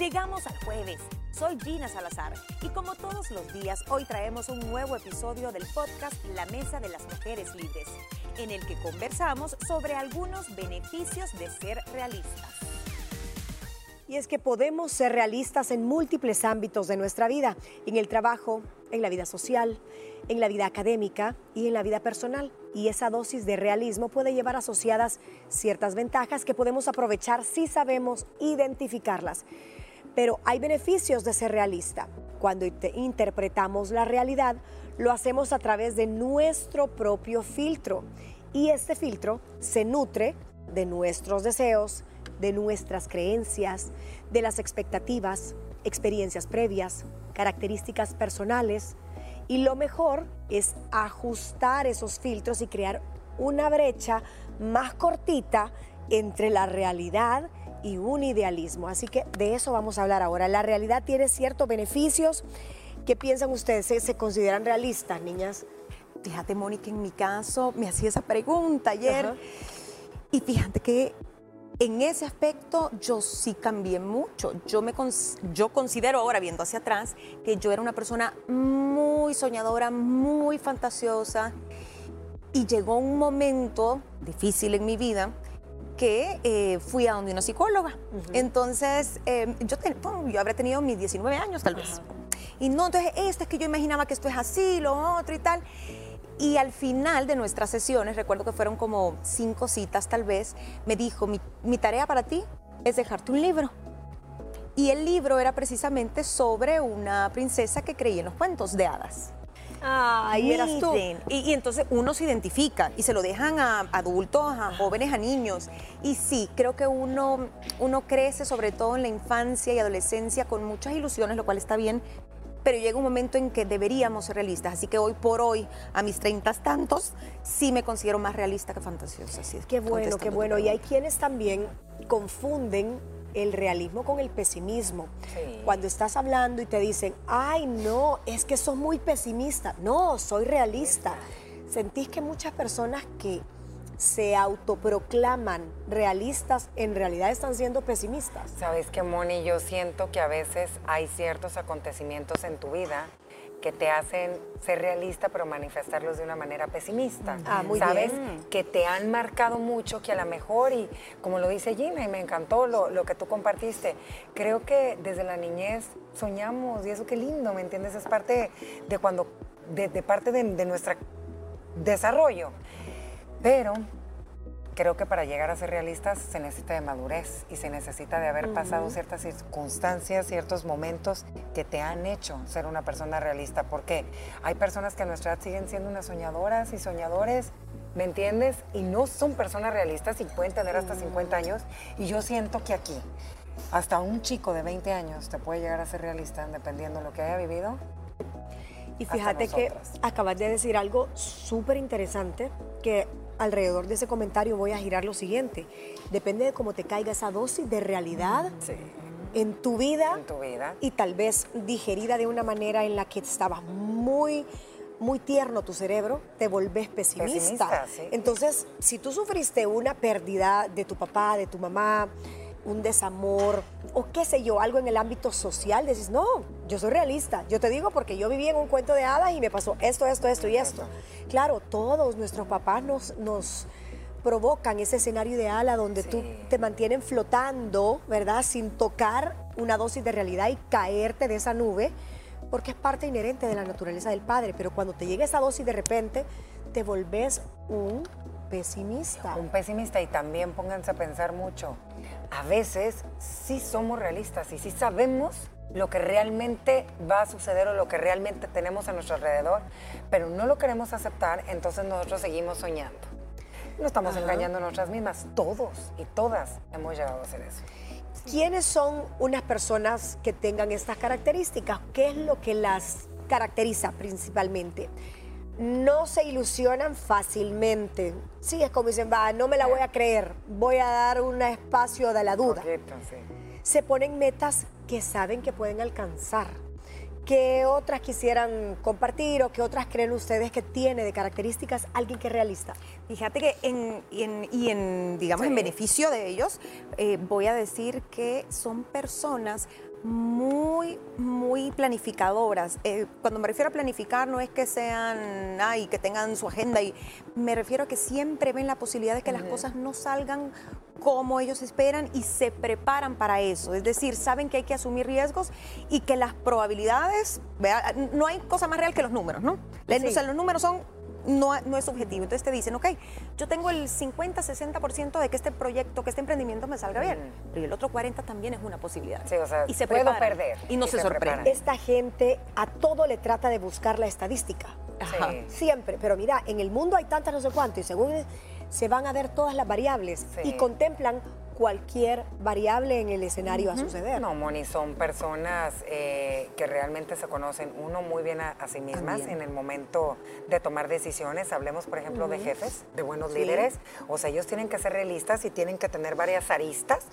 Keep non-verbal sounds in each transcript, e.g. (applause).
Llegamos al jueves. Soy Gina Salazar y como todos los días, hoy traemos un nuevo episodio del podcast La Mesa de las Mujeres Libres, en el que conversamos sobre algunos beneficios de ser realistas. Y es que podemos ser realistas en múltiples ámbitos de nuestra vida, en el trabajo, en la vida social, en la vida académica y en la vida personal. Y esa dosis de realismo puede llevar asociadas ciertas ventajas que podemos aprovechar si sabemos identificarlas. Pero hay beneficios de ser realista. Cuando interpretamos la realidad, lo hacemos a través de nuestro propio filtro. Y este filtro se nutre de nuestros deseos, de nuestras creencias, de las expectativas, experiencias previas, características personales. Y lo mejor es ajustar esos filtros y crear una brecha más cortita entre la realidad y un idealismo. Así que de eso vamos a hablar ahora. La realidad tiene ciertos beneficios. ¿Qué piensan ustedes? ¿Se, consideran realistas, niñas? Fíjate, Mónica, en mi caso me hacía esa pregunta ayer. Y fíjate que en ese aspecto yo sí cambié mucho. Yo, me yo considero ahora, viendo hacia atrás, que yo era una persona muy soñadora, muy fantasiosa. Y llegó un momento difícil en mi vida que eh, fui a donde una psicóloga. Entonces, eh, yo, yo habré tenido mis 19 años tal vez. Y no, entonces, este es que yo imaginaba que esto es así, lo otro y tal. Y al final de nuestras sesiones, recuerdo que fueron como cinco citas tal vez, me dijo, mi, tarea para ti es dejarte un libro. Y el libro era precisamente sobre una princesa que creía en los cuentos de hadas. Tú. Y, entonces uno se identifica y se lo dejan a adultos, a jóvenes, a niños. Y sí, creo que uno, uno crece sobre todo en la infancia y adolescencia con muchas ilusiones, lo cual está bien, pero llega un momento en que deberíamos ser realistas. Así que hoy por hoy, a mis treintas tantos, sí me considero más realista que fantasiosa. Así qué bueno, qué bueno. Y hay quienes también confunden el realismo con el pesimismo. Cuando estás hablando y te dicen, ay, no, es que sos muy pesimista. No, soy realista. Sentís que muchas personas que se autoproclaman realistas, en realidad están siendo pesimistas. Sabes que, Moni, yo siento que a veces hay ciertos acontecimientos en tu vida que te hacen ser realista, pero manifestarlos de una manera pesimista. Ah, muy ¿Sabes? Que te han marcado mucho, que a lo mejor, y como lo dice Gina, y me encantó lo, que tú compartiste, creo que desde la niñez soñamos, y eso qué lindo, ¿me entiendes? Es parte de cuando, de, parte de, de nuestro desarrollo. Pero creo que para llegar a ser realistas se necesita de madurez y se necesita de haber pasado ciertas circunstancias, ciertos momentos que te han hecho ser una persona realista. Porque hay personas que a nuestra edad siguen siendo unas soñadoras y soñadores, ¿me entiendes? Y no son personas realistas y pueden tener hasta 50 años. Y yo siento que aquí, hasta un chico de 20 años te puede llegar a ser realista dependiendo de lo que haya vivido. Y fíjate que acabas de decir algo súper interesante que alrededor de ese comentario voy a girar lo siguiente. Depende de cómo te caiga esa dosis de realidad en, tu vida, en tu vida y tal vez digerida de una manera en la que estabas muy muy tierno tu cerebro, te volvés pesimista. Entonces, si tú sufriste una pérdida de tu papá, de tu mamá, un desamor o qué sé yo, algo en el ámbito social, decís, no, yo soy realista. Yo te digo porque yo viví en un cuento de hadas y me pasó esto, esto, esto y esto. Claro, todos nuestros papás nos, nos provocan ese escenario ideal a donde tú te mantienen flotando, ¿verdad? Sin tocar una dosis de realidad y caerte de esa nube, porque es parte inherente de la naturaleza del padre. Pero cuando te llega esa dosis de repente, te volvés un pesimista. Un pesimista y también pónganse a pensar mucho. A veces sí somos realistas y sí sabemos lo que realmente va a suceder o lo que realmente tenemos a nuestro alrededor, pero no lo queremos aceptar, entonces nosotros seguimos soñando. No estamos engañando a nosotras mismas, todos y todas hemos llegado a hacer eso. ¿Quiénes son unas personas que tengan estas características? ¿Qué es lo que las caracteriza principalmente? No se ilusionan fácilmente. Sí, es como dicen, va, no me la voy a creer, voy a dar un espacio de la duda. Se ponen metas que saben que pueden alcanzar. ¿Qué otras quisieran compartir o qué otras creen ustedes que tiene de características alguien que es realista? Fíjate que en, y, en, digamos, en beneficio de ellos, eh, voy a decir que son personas muy, muy planificadoras. Eh, cuando me refiero a planificar, no es que sean, ay, que tengan su agenda, y me refiero a que siempre ven la posibilidad de que las cosas no salgan como ellos esperan y se preparan para eso. Es decir, saben que hay que asumir riesgos y que las probabilidades, no hay cosa más real que los números, ¿no? O sea, los números son no, no, es subjetivo. Entonces te dicen, ok, yo tengo el 50, 60% de que este proyecto, que este emprendimiento me salga bien, pero el otro 40 también es una posibilidad. Sí, o sea, y se puedo perder. Y no se, sorprende. Esta gente a todo le trata de buscar la estadística. Ajá. Siempre. Pero mira, en el mundo hay tantas no sé cuánto y según se van a ver todas las variables y contemplan cualquier variable en el escenario a suceder. No, Moni, son personas eh, que realmente se conocen uno muy bien a, sí mismas en el momento de tomar decisiones. Hablemos, por ejemplo, de jefes, de buenos líderes. O sea, ellos tienen que ser realistas y tienen que tener varias aristas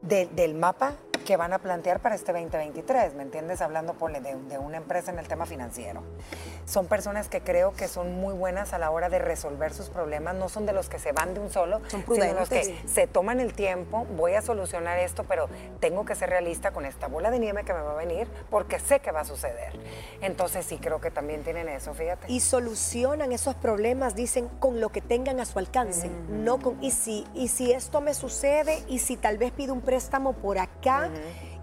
del mapa que van a plantear para este 2023, ¿me entiendes? Hablando de, de, una empresa en el tema financiero. Son personas que creo que son muy buenas a la hora de resolver sus problemas, no son de los que se van de un solo, son sino los que se toman el tiempo, voy a solucionar esto, pero tengo que ser realista con esta bola de nieve que me va a venir porque sé que va a suceder. Entonces sí creo que también tienen eso, fíjate. Y solucionan esos problemas, dicen, con lo que tengan a su alcance, no con, y si, y si esto me sucede, y si tal vez pido un préstamo por acá,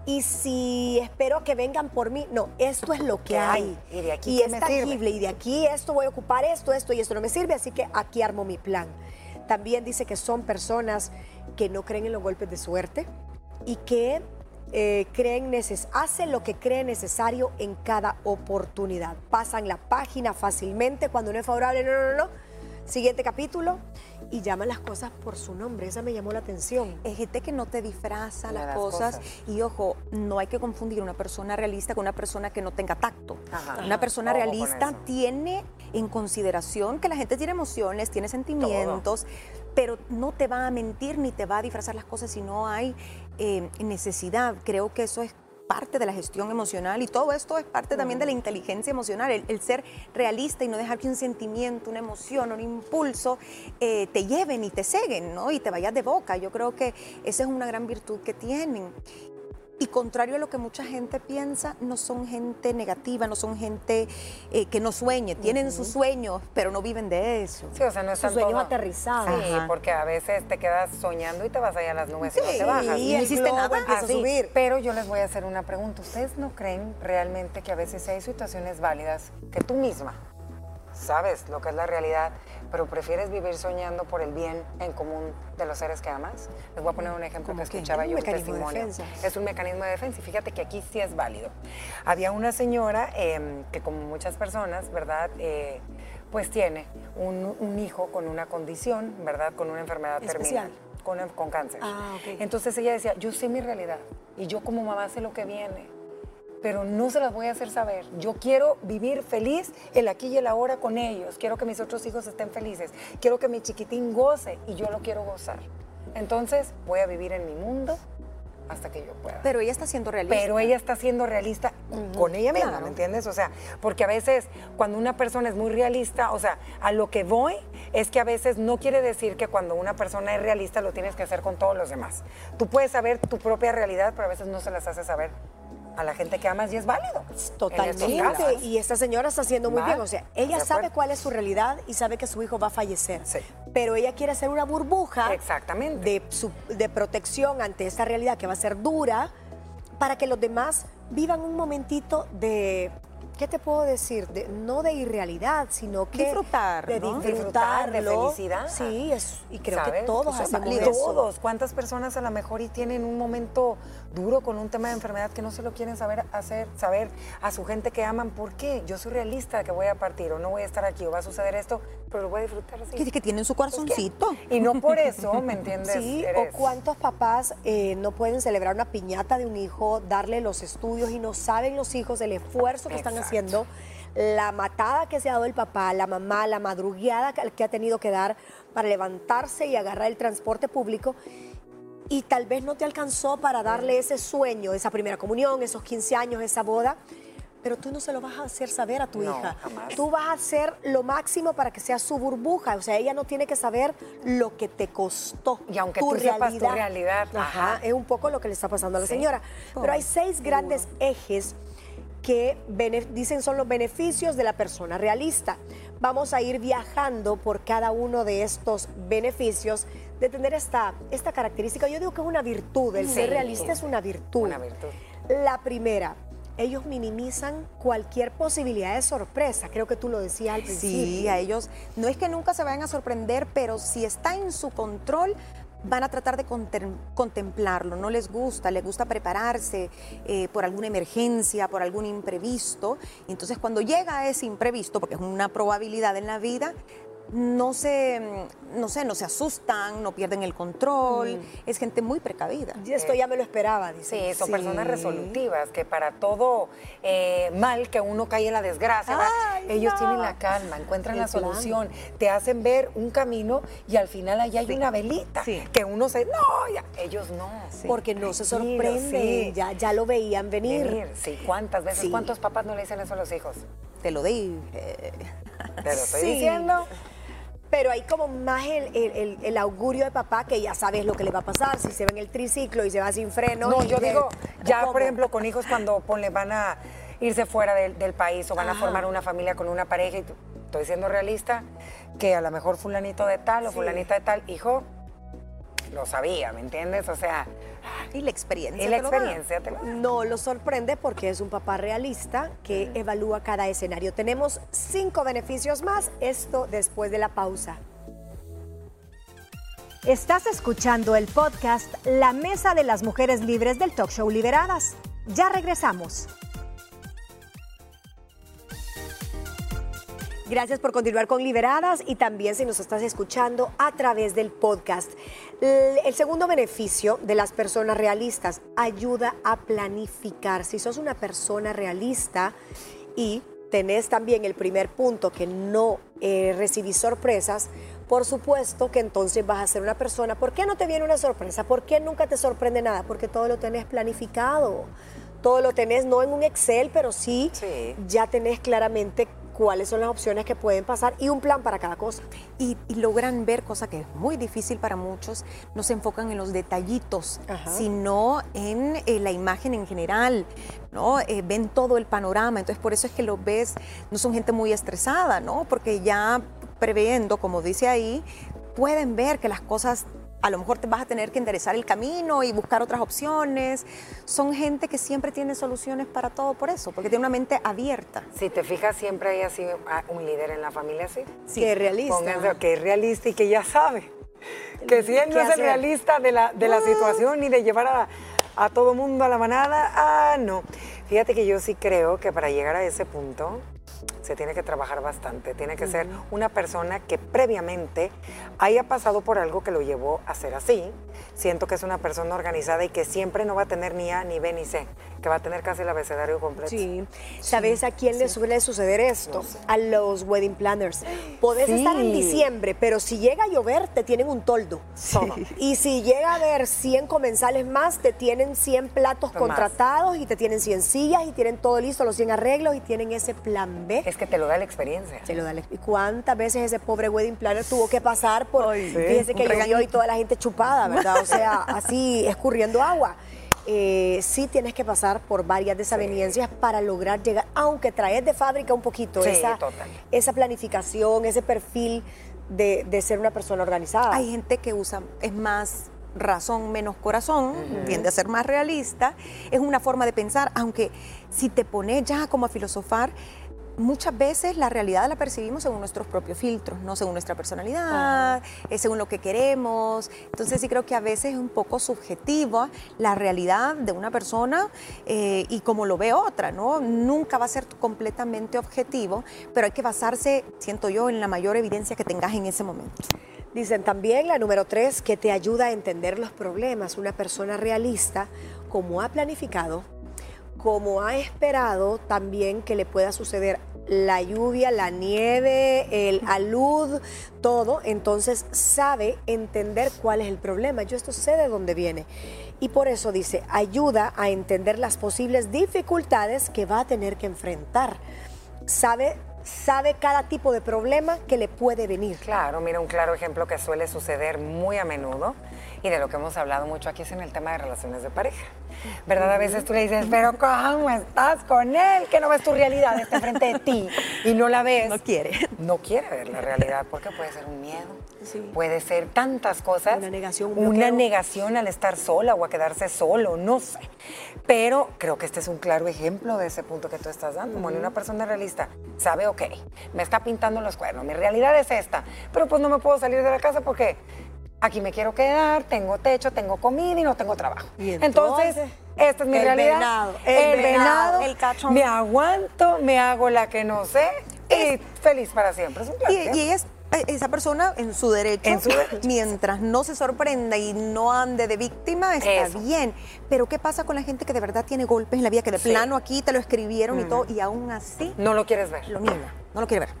y si espero que vengan por mí, no, esto es lo que hay. Y de aquí es tangible y de aquí esto voy a ocupar esto, esto y esto no me sirve, así que aquí armo mi plan. También dice que son personas que no creen en los golpes de suerte y que eh, creen neces hacen lo que creen necesario en cada oportunidad. Pasan la página fácilmente cuando no es favorable, no, no, no. Siguiente capítulo y llaman las cosas por su nombre. Esa me llamó la atención. Es gente que no te disfraza las, cosas. Y ojo, no hay que confundir una persona realista con una persona que no tenga tacto. Una persona realista tiene en consideración que la gente tiene emociones, tiene sentimientos, pero no te va a mentir ni te va a disfrazar las cosas si no hay eh, necesidad. Creo que eso es parte de la gestión emocional y todo esto es parte también de la inteligencia emocional, el, ser realista y no dejar que un sentimiento, una emoción, un impulso eh, te lleven y te seguen, ¿no? Y te vayas de boca. Yo creo que esa es una gran virtud que tienen. Y contrario a lo que mucha gente piensa, no son gente negativa, no son gente eh, que no sueñe, tienen sus sueños, pero no viven de eso. Sí, o sea, no están sus sueños aterrizados. Sí, porque a veces te quedas soñando y te vas allá a las nubes y no te bajas. Y no hiciste nada, a subir. Pero yo les voy a hacer una pregunta. ¿Ustedes no creen realmente que a veces hay situaciones válidas que tú misma sabes lo que es la realidad, pero prefieres vivir soñando por el bien en común de los seres que amas. Les voy a poner un ejemplo que escuchaba yo, un testimonio. es un mecanismo de defensa y fíjate que aquí sí es válido. Había una señora em, que como muchas personas, ¿verdad? Eh, pues tiene un, hijo con una condición, ¿verdad? Con una enfermedad terminal. Con, con cáncer. Ah, Entonces ella decía, yo sé mi realidad y yo como mamá sé lo que viene pero no se las voy a hacer saber. Yo quiero vivir feliz el aquí y el ahora con ellos. Quiero que mis otros hijos estén felices. Quiero que mi chiquitín goce y yo lo quiero gozar. Entonces voy a vivir en mi mundo hasta que yo pueda. Pero ella está siendo realista. Pero ella está siendo realista con ella misma, ¿me entiendes? O sea, porque a veces cuando una persona es muy realista, o sea, a lo que voy es que a veces no quiere decir que cuando una persona es realista lo tienes que hacer con todos los demás. Tú puedes saber tu propia realidad, pero a veces no se las hace saber a la gente que amas y es válido. Totalmente. Y esta señora está haciendo muy bien. O sea, ella sabe cuál es su realidad y sabe que su hijo va a fallecer. Sí. Pero ella quiere hacer una burbuja Exactamente. De, de protección ante esta realidad que va a ser dura para que los demás vivan un momentito de ¿qué te puedo decir? no de irrealidad, sino que disfrutar, de disfrutar, de felicidad. Sí, es, y creo que todos hacemos Todos, ¿cuántas personas a lo mejor y tienen un momento duro con un tema de enfermedad que no se lo quieren saber hacer, saber a su gente que aman por qué? Yo soy realista que voy a partir o no voy a estar aquí o va a suceder esto, pero lo voy a disfrutar así. Que, que tienen su corazoncito. y no por eso, ¿me entiendes? Sí, o cuántos papás eh, no pueden celebrar una piñata de un hijo, darle los estudios y no saben los hijos del esfuerzo que están haciendo haciendo, la matada que se ha dado el papá, la mamá, la madrugueada que ha tenido que dar para levantarse y agarrar el transporte público. Y tal vez no te alcanzó para darle ese sueño, esa primera comunión, esos 15 años, esa boda, pero tú no se lo vas a hacer saber a tu No, hija. jamás. Tú vas a hacer lo máximo para que sea su burbuja. O sea, ella no tiene que saber lo que te costó. Y aunque tú sepas tu realidad, Ajá, ajá. es un poco lo que le está pasando a la Sí. señora. Pero hay seis grandes ejes que dicen son los beneficios de la persona realista. Vamos a ir viajando por cada uno de estos beneficios de tener esta, esta característica. Yo digo que es una virtud, el Sí. ser realista es una virtud. Una virtud. La primera, ellos minimizan cualquier posibilidad de sorpresa. Creo que tú lo decías al principio. Sí, a ellos no es que nunca se vayan a sorprender, pero si está en su control, van a tratar de contem- contemplarlo. No les gusta, les gusta prepararse eh, por alguna emergencia, por algún imprevisto. Entonces cuando llega ese imprevisto, porque es una probabilidad en la vida, no se, mm, no sé, no se asustan, no pierden el control. Es gente muy precavida. Y Esto ya me lo esperaba, dice. Sí, son personas resolutivas que para todo eh, mal que uno cae en la desgracia, ellos no. tienen la calma, encuentran El la plan. solución, te hacen ver un camino y al final allá hay una velita que uno se, no, ya, ellos no. Porque no se sorprenden, sí. ya, ya lo veían venir. Venir, sí, ¿cuántas veces? ¿Cuántos papás no le dicen eso a los hijos? Te lo dije. Te lo estoy Sí. diciendo. Pero hay como más el, el- el- augurio de papá que ya sabes lo que le va a pasar si se ve en el triciclo y se va sin freno. No, yo de- digo, ya ¿cómo? por ejemplo con hijos cuando ponle, van a irse fuera del, del país o van a formar una familia con una pareja y estoy siendo realista, que a lo mejor fulanito de tal o Sí. fulanita de tal, hijo, lo sabía, ¿me entiendes? O sea, Y la experiencia. y la te lo da. experiencia te lo da. No lo sorprende porque es un papá realista que evalúa cada escenario. Tenemos cinco beneficios más, esto después de la pausa. Estás escuchando el podcast La Mesa de las Mujeres Libres del Talk Show Liberadas. Ya regresamos. Gracias por continuar con Liberadas y también si nos estás escuchando a través del podcast. El segundo beneficio de las personas realistas ayuda a planificar. Si sos una persona realista y tenés también el primer punto que no eh, recibís sorpresas, por supuesto que entonces vas a ser una persona. ¿Por qué no te viene una sorpresa? ¿Por qué nunca te sorprende nada? Porque todo lo tenés planificado. Todo lo tenés no en un Excel, pero sí, Sí. ya tenés claramente cuáles son las opciones que pueden pasar y un plan para cada cosa. y, y logran ver, cosa que es muy difícil para muchos, no se enfocan en los detallitos, Ajá. sino en eh, la imagen en general, ¿no? Eh, ven todo el panorama, entonces por eso es que los ves, no son gente muy estresada, ¿no? Porque ya previendo, como dice ahí, pueden ver que las cosas a lo mejor te vas a tener que enderezar el camino y buscar otras opciones. Son gente que siempre tiene soluciones para todo por eso, porque tiene una mente abierta. Si te fijas, siempre hay así ah, un líder en la familia así. que es realista. Pónganse que es realista y que ya sabe. (laughs) Que si él no ¿Qué es el realista de la, de la situación ni de llevar a, a todo mundo a la manada, ah, no. Fíjate que yo sí creo que para llegar a ese punto se tiene que trabajar bastante. Tiene que ser una persona que previamente haya pasado por algo que lo llevó a ser así. Siento que es una persona organizada y que siempre no va a tener ni A, ni B, ni C, que va a tener casi el abecedario completo. Sí. ¿Sabes a quién le suele suceder esto? A los wedding planners. Podés Sí. estar en diciembre, pero si llega a llover, te tienen un toldo. Y si llega a haber 100 comensales más, te tienen 100 platos contratados y te tienen 100 sillas y tienen todo listo, los 100 arreglos y tienen ese plan B. Es que te lo da la experiencia. Se lo da la- ¿Y cuántas veces ese pobre wedding planner tuvo que pasar por, Ay, sí, fíjese que llovió y toda la gente chupada, ¿verdad? O sea, así escurriendo agua. Eh, sí tienes que pasar por varias desavenencias para lograr llegar, aunque traes de fábrica un poquito Sí, esa, total. esa planificación, ese perfil de, de ser una persona organizada. Hay gente que usa, es más razón menos corazón, tiende a ser más realista, es una forma de pensar, aunque si te pones ya como a filosofar, muchas veces la realidad la percibimos según nuestros propios filtros, no según nuestra personalidad, eh, según lo que queremos. Entonces sí creo que a veces es un poco subjetiva la realidad de una persona eh, y como lo ve otra, ¿no? Nunca va a ser completamente objetivo, pero hay que basarse, siento yo, en la mayor evidencia que tengas en ese momento. Dicen también la número tres, que te ayuda a entender los problemas. Una persona realista, como ha planificado, como ha esperado también que le pueda suceder la lluvia, la nieve, el alud, todo, entonces sabe entender cuál es el problema. Yo esto sé de dónde viene. Y por eso dice, ayuda a entender las posibles dificultades que va a tener que enfrentar. Sabe sabe cada tipo de problema que le puede venir. Claro, mira, un claro ejemplo que suele suceder muy a menudo y de lo que hemos hablado mucho aquí es en el tema de relaciones de pareja. ¿Verdad? A veces tú le dices, pero ¿cómo estás con él? Que no ves tu realidad, está enfrente de ti y no la ves. No quiere. No quiere ver la realidad porque puede ser un miedo, puede ser tantas cosas. Una negación, un Una negación al estar sola o a quedarse solo, no sé. Pero creo que este es un claro ejemplo de ese punto que tú estás dando. Moni. una persona realista sabe, ok, me está pintando los cuernos, mi realidad es esta, pero pues no me puedo salir de la casa porque aquí me quiero quedar, tengo techo, tengo comida y no tengo trabajo. Y entonces, entonces, esta es mi el realidad. venado, el, el venado, el cachón. me aguanto, me hago la que no sé y feliz para siempre. Es un claro Y, y es eh, esa persona en su derecho, En su derecho. mientras no se sorprenda y no ande de víctima, está Eso. bien. Pero ¿qué pasa con la gente que de verdad tiene golpes en la vida, que de Sí. plano aquí te lo escribieron y todo, y aún así no lo quieres ver. lo niega, no lo quiere ver?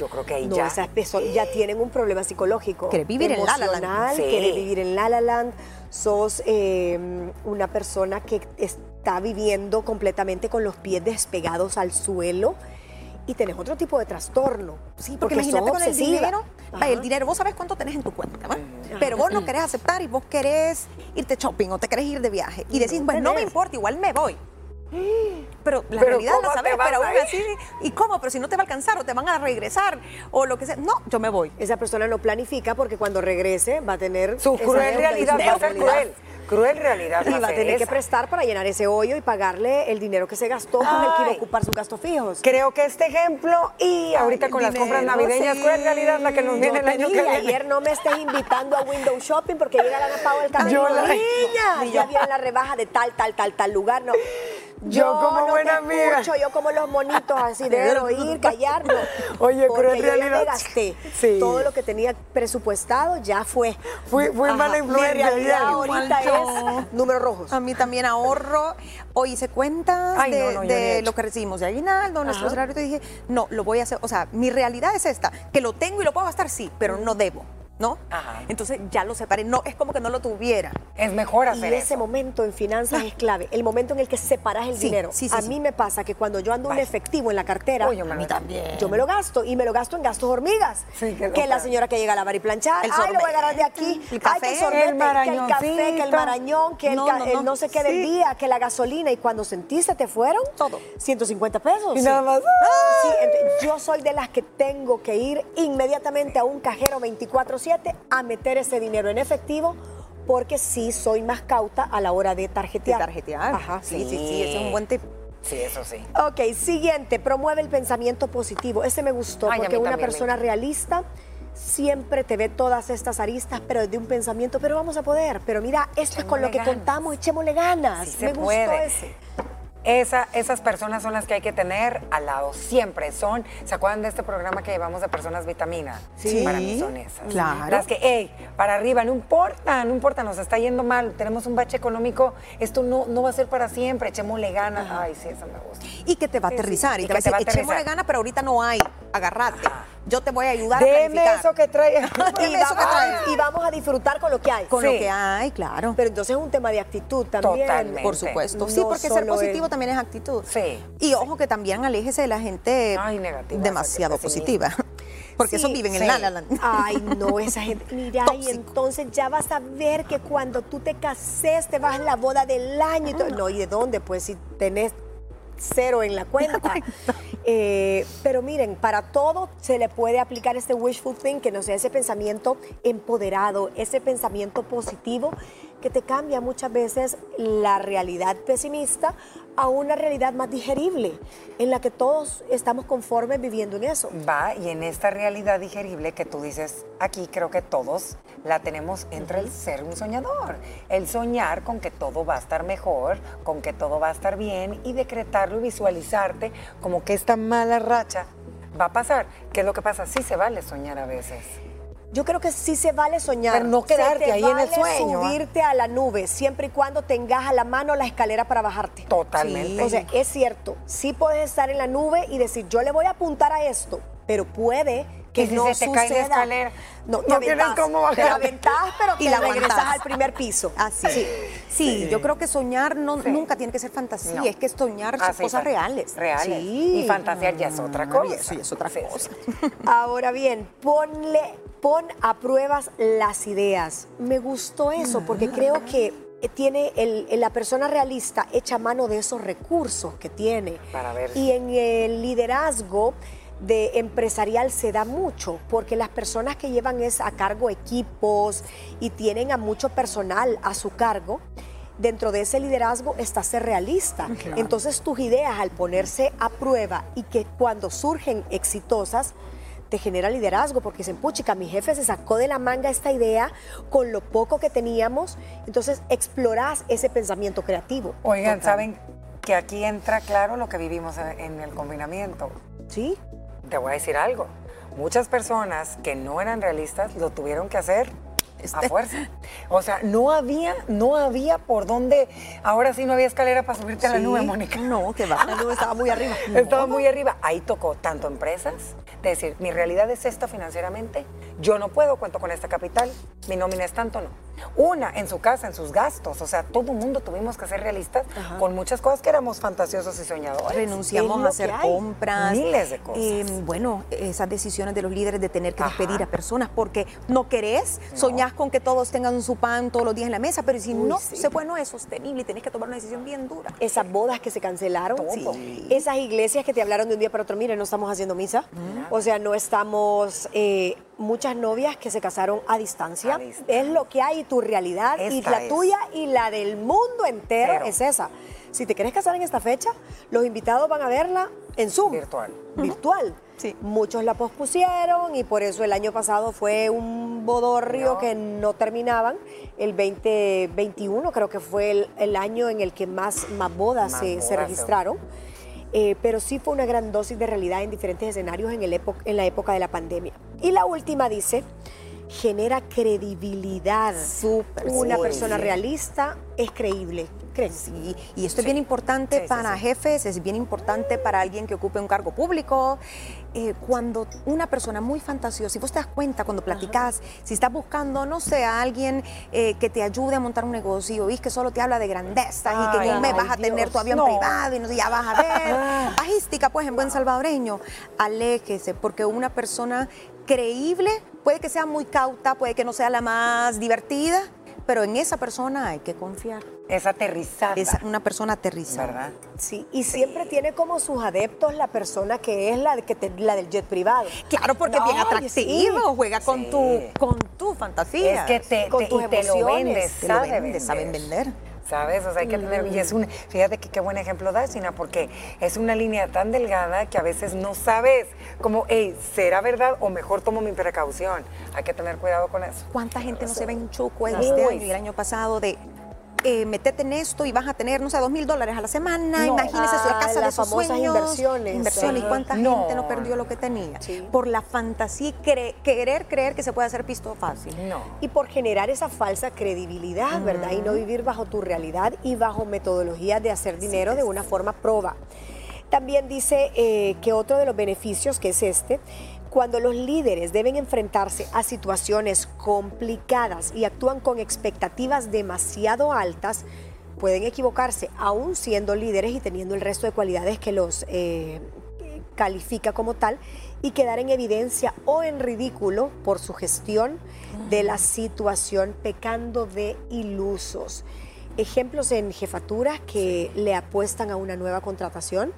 Yo creo que ahí No, ya. esas personas ya tienen un problema psicológico. Quiere vivir en La La Land. Sí. Quiere vivir en La La Land. Sos eh, una persona que está viviendo completamente con los pies despegados al suelo y tenés otro tipo de trastorno. Sí, porque, imagínate con el dinero, Ajá. el dinero, vos sabés cuánto tenés en tu cuenta, ¿va? pero vos no querés aceptar y vos querés irte shopping o te querés ir de viaje y decís, No pues no me importa, igual me voy. Pero la Pero realidad ¿cómo la sabes, pero aún así, ¿y cómo? Pero si no te va a alcanzar o te van a regresar o lo que sea. No, yo me voy. Esa persona lo planifica porque cuando regrese va a tener Su cruel realidad va a ser cruel. Cruel realidad Y va a tener que prestar para llenar ese hoyo y pagarle el dinero que se gastó con el que iba a ocupar sus gastos fijos. Creo que este ejemplo y ahorita el con las compras navideñas, sí. cruel realidad la que nos Yo viene el año que viene. ayer no me estés invitando a window shopping porque llega la pago del camino. Yo la- Niña, (laughs) ya viene la rebaja de tal, tal, tal, tal lugar. No. Yo como no buena te amiga. escucho, yo como los monitos así de (laughs) oír, callar, no. Oye, Porque cruel yo ya realidad. me gasté. Sí. Todo lo que tenía presupuestado ya fue. Fui- fui mala influencia Mi realidad ahorita yo. es números rojos. A mí también ahorro. Hoy hice cuentas Ay, de, no, no, he lo que recibimos de aguinaldo, nuestro salario. Y dije, no, lo voy a hacer. O sea, mi realidad es esta, que lo tengo y lo puedo gastar, sí, pero no debo, ¿no? Ajá. Entonces ya lo separé. No, es como que no lo tuviera. Es mejor Y hacer ese eso. momento en finanzas es clave, el momento en el que separas el Sí, dinero. sí, sí, a mí me pasa que cuando yo ando un Vaya. efectivo en la cartera, Uy, yo me A mí lo- también. yo me lo gasto y me lo gasto en gastos hormigas. Sí, qué que la señora que llega a lavar y planchar, El ay, lo voy a agarrar de aquí, el ay, café, que el sorbete, el que el café, que el marañón, que el, No, el no. sé qué del día, que la gasolina y cuando sentiste te fueron Todo. 150 pesos. Y nada más. Yo soy de las que tengo que ir inmediatamente a un cajero 24/7 a meter ese dinero en efectivo porque sí soy más cauta a la hora de De tarjetear. tarjetear. Ajá, sí, sí, sí, ese es un buen tip. Sí, eso sí. Ok, siguiente, promueve el pensamiento positivo. Ese me gustó Ay, porque una también persona realista siempre te ve todas estas aristas, pero desde un pensamiento, pero vamos a poder. Pero mira, esto es con lo que ganas. contamos, echémosle ganas. Sí se me gustó puede. ese. Esa, esas personas son las que hay que tener al lado siempre. Son, ¿se acuerdan de este programa que llevamos de personas vitamina? Sí, Para mí son esas. claro. Las que, hey, para arriba, no importa, no importa, nos está yendo mal, tenemos un bache económico, esto no, no va a ser para siempre, echémosle ganas. Ay, sí, eso me gusta. Y que te va a aterrizar. Y Y te va a decir, a echémosle ganas, pero ahorita no hay. Agárrate. Yo te voy a ayudar a Deme planificar. eso que trae. (laughs) Deme Y eso que vamos, traes. y vamos a disfrutar con lo que hay. Con Sí. lo que hay, claro. Pero entonces es un tema de actitud también. Totalmente. Por supuesto. Sí, porque ser positivo es- también es actitud. Sí. Y ojo que también aléjese de la gente Ay, negativa, demasiado positiva. (laughs) Porque Sí, esos viven en la la. Ay, no, esa gente. Mira, y entonces ya vas a ver que cuando tú te cases te vas a la boda del año. Y todo. No, ¿y de dónde? Pues si tenés cero en la cuenta. (laughs) Eh, pero miren, para todo se le puede aplicar este wishful thinking, o sea, ese pensamiento empoderado, ese pensamiento positivo que te cambia muchas veces la realidad pesimista a una realidad más digerible, en la que todos estamos conformes viviendo en eso. Va, y en esta realidad digerible que tú dices aquí, creo que todos la tenemos entre el ser un soñador, el soñar con que todo va a estar mejor, con que todo va a estar bien y decretarlo y visualizarte como que esta mala racha va a pasar. ¿Qué es lo que pasa? Sí se vale soñar a veces. Yo creo que sí se vale soñar. Pero no quedarte Se te ahí en el vale sueño, ¿ah? subirte a la nube, siempre y cuando tengas a la mano la escalera para bajarte. Totalmente. O sea, es cierto, sí puedes estar en la nube y decir, yo le voy a apuntar a esto, pero puede que ¿Y si no se te cae la suceda. escalera? No, te No tienes cómo Te aventás, pero Y la regresas aguantás. al primer piso. Así. Sí. Sí. yo creo que soñar no, nunca tiene que ser fantasía, No. es que soñar son Ah, cosas reales. Reales. Sí. Y fantasear ya es otra cosa. eso ya es otra cosa. (laughs) Ahora bien, ponle, pon a pruebas las ideas. Me gustó eso porque creo que tiene el- la persona realista echa mano de esos recursos que tiene. Para ver. Y en el liderazgo de empresarial se da mucho porque las personas que llevan es a cargo equipos y tienen a mucho personal a su cargo. Dentro de ese liderazgo está ser realista. Entonces tus ideas al ponerse a prueba y que cuando surgen exitosas, te genera liderazgo porque dicen, puchica, mi jefe se sacó de la manga esta idea con lo poco que teníamos. Entonces explorás ese pensamiento creativo. Oigan, Total. ¿saben que aquí entra claro lo que vivimos en- en el confinamiento? Sí, Te voy a decir algo. Muchas personas que no eran realistas lo tuvieron que hacer a Este- fuerza. O sea, no había, no había por dónde. Ahora sí no había escalera para subirte a la Sí. nube, Mónica. No, que va. la nube estaba muy arriba. (laughs) Estaba muy arriba. Ahí tocó tanto empresas, de decir, mi realidad es esta financieramente, yo no puedo, cuento con esta capital, mi nómina es tanto, no. Una, en su casa, en sus gastos, o sea, todo el mundo tuvimos que ser realistas con muchas cosas que éramos fantasiosos y soñadores. Renunciamos a hacer compras. Miles de cosas. Eh, bueno, esas decisiones de los líderes de tener que Ajá. despedir a personas porque no querés, soñás con que todos tengan su pan todos los días en la mesa, pero si Uy, no sí. se puede, no es sostenible y tenés que tomar una decisión bien dura. esas bodas que se cancelaron. Sí. esas iglesias que te hablaron de un día para otro, mire, no estamos haciendo misa, o sea, no estamos, eh, muchas novias que se casaron a distancia, A distancia. es lo que hay, tu realidad, y la es. tuya y la del mundo entero Cero. es esa. Si te quieres casar en esta fecha, los invitados van a verla en Zoom. Virtual. Virtual. Sí. Muchos la pospusieron y por eso el año pasado fue un bodorrio No. que no terminaban. El 2021 creo que fue el, el año en el que más, más bodas, Más se, bodas se- registraron. Eh, pero sí fue una gran dosis de realidad en diferentes escenarios en, el en la época de la pandemia. Y la última dice, genera credibilidad. Súper, Una sí. persona realista es creíble. ¿Creen? Sí, y esto es bien importante Sí, para jefes, es bien importante para alguien que ocupe un cargo público. Eh, cuando una persona muy fantasiosa, si vos te das cuenta cuando platicás, si estás buscando, no sé, a alguien eh, que te ayude a montar un negocio y que solo te habla de grandezas y que en un mes vas a tener tu avión no. privado y no ya vas a ver. (laughs) Bajística, pues, en buen salvadoreño. Aléjese, porque una persona creíble puede que sea muy cauta, puede que no sea la más divertida, pero en esa persona hay que confiar. Es aterrizada. Es una persona aterrizada. ¿Verdad? Sí, y siempre tiene como sus adeptos la persona que es la, de- que te- la del jet privado. Claro, porque es bien atractivo, sí. juega con Sí. tu con tu fantasía. Es que te, Con te- tus y te lo emociones. vendes, Te lo sabe vende, vender. saben vender. ¿Sabes? O sea, hay que tener. Y es un. Fíjate que qué buen ejemplo das, China, porque es una línea tan delgada que a veces no sabes como, hey, ¿será verdad o mejor tomo mi precaución? Hay que tener cuidado con eso. ¿Cuánta gente no se ve en Chuco este año y el año pasado de eh, metete en esto y vas a tener, no sé, dos mil dólares a la semana? No. Imagínese su- la Ah, casa de sus famosas sueños. inversiones. Inversiones. ¿Y cuánta No. gente no perdió lo que tenía? Sí. Por la fantasía y querer creer que se puede hacer pisto fácil. No. Y por generar esa falsa credibilidad, ¿verdad? Y no vivir bajo tu realidad y bajo metodologías de hacer dinero de una forma proba. También dice eh, que otro de los beneficios, que es este, cuando los líderes deben enfrentarse a situaciones complicadas y actúan con expectativas demasiado altas, pueden equivocarse, aún siendo líderes y teniendo el resto de cualidades que los eh, califica como tal, y quedar en evidencia o en ridículo por su gestión de la situación, pecando de ilusos. Ejemplos en jefaturas que le apuestan a una nueva contratación,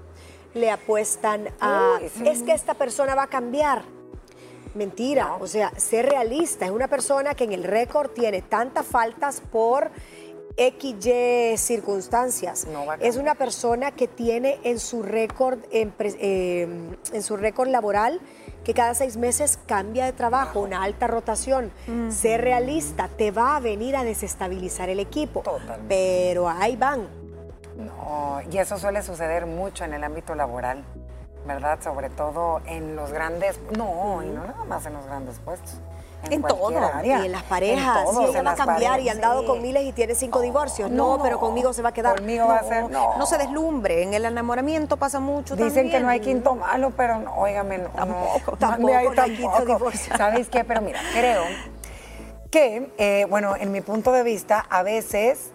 le apuestan a, Uy, sí. es que esta persona va a cambiar. Mentira, No. o sea, ser realista. Es una persona que en el récord tiene tantas faltas por XY circunstancias. No va a es una persona que tiene en su récord empre- eh, en su récord laboral que cada seis meses cambia de trabajo, una alta rotación. Ser realista te va a venir a desestabilizar el equipo. Totalmente. Pero ahí van. No, y eso suele suceder mucho en el ámbito laboral, ¿verdad? Sobre todo en los grandes, no, y no nada más en los grandes puestos. En cualquier todo. área. Y en las parejas, En sí, ella en va a cambiar y han dado sí. con miles y tiene cinco divorcios. No, pero conmigo se va a quedar. Conmigo va a ser, no. No se deslumbre, en el enamoramiento pasa mucho Dicen que no hay quinto malo, pero no, óigame, no. Tampoco, no, tampoco, ahí no hay quinto tampoco. divorcio. ¿Sabes qué? Pero mira, creo que, eh, bueno, en mi punto de vista, a veces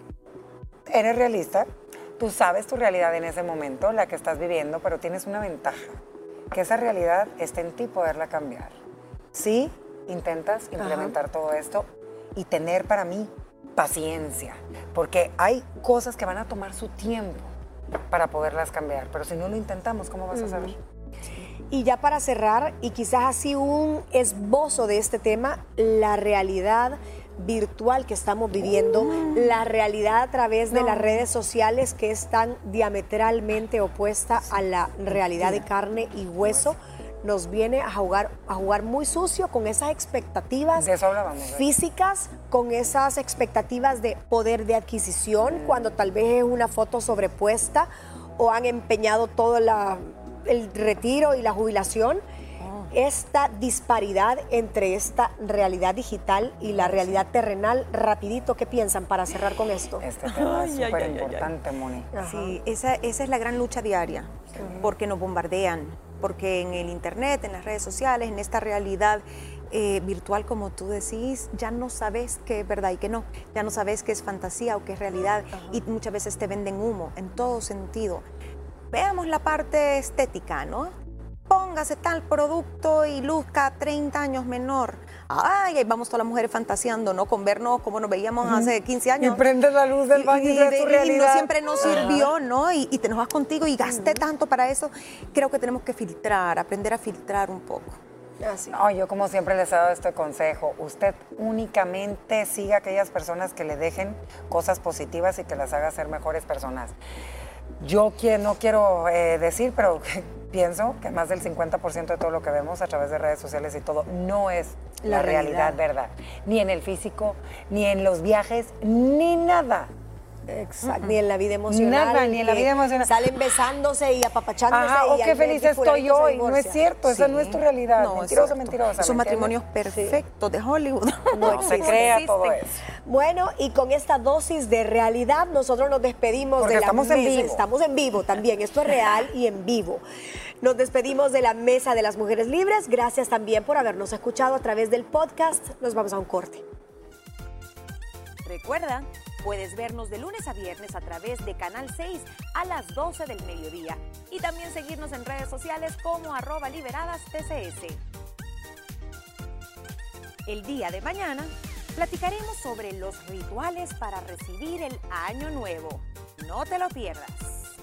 eres realista, tú sabes tu realidad en ese momento, la que estás viviendo, pero tienes una ventaja, que esa realidad está en ti poderla cambiar. Sí, intentas implementar todo esto y tener para mí paciencia, porque hay cosas que van a tomar su tiempo para poderlas cambiar, pero si no lo intentamos, ¿cómo vas a saber? Y ya para cerrar, y quizás así un esbozo de este tema, la realidad virtual que estamos viviendo, la realidad a través de las redes sociales que es tan diametralmente opuesta a la realidad de carne y hueso, nos viene a jugar, a jugar muy sucio con esas expectativas físicas, con esas expectativas de poder de adquisición, cuando tal vez es una foto sobrepuesta o han empeñado todo la- el retiro y la jubilación. Esta disparidad entre esta realidad digital y la realidad terrenal, rapidito, ¿qué piensan para cerrar con esto? Este tema es súper importante, Moni. Sí, esa, esa es la gran lucha diaria, porque nos bombardean, porque en el Internet, en las redes sociales, en esta realidad eh, virtual, como tú decís, ya no sabes qué es verdad y qué no, ya no sabes qué es fantasía o qué es realidad, y muchas veces te venden humo en todo sentido. Veamos la parte estética, ¿no? Póngase tal producto y luzca 30 años menor. Ay, ahí vamos todas las mujeres fantaseando, ¿no? Con vernos como nos veíamos hace 15 años. Y prendes la luz del baño y, de- tu no siempre nos sirvió, ¿no? Y, y te enojas contigo y gasté tanto para eso. Creo que tenemos que filtrar, aprender a filtrar un poco. Así. No, yo como siempre les he dado este consejo, usted únicamente siga a aquellas personas que le dejen cosas positivas y que las haga ser mejores personas. Yo no quiero eh, decir, pero (laughs) pienso que más del 50% de todo lo que vemos a través de redes sociales y todo no es la, La realidad, realidad. verdad. Ni en el físico, ni en los viajes, ni nada. Exacto, ni en la vida emocional. Nada, ni en la vida emocional. Salen besándose y apapachándose. Ajá, y o al qué feliz estoy se hoy. No es cierto, esa no es tu realidad. No, mentirosa, mentirosa. Esos ¿me entiendes? matrimonios perfectos de Hollywood. (laughs) No se existen. crea todo eso. Bueno, y con esta dosis de realidad, nosotros nos despedimos Porque de la estamos en vivo. Estamos en vivo también. Esto es real y en vivo. Nos despedimos de la mesa de las mujeres libres. Gracias también por habernos escuchado a través del podcast. Nos vamos a un corte. Recuerda, puedes vernos de lunes a viernes a través de Canal 6 a las 12 del mediodía y también seguirnos en redes sociales como arroba liberadas TCS. El día de mañana platicaremos sobre los rituales para recibir el año nuevo. No te lo pierdas.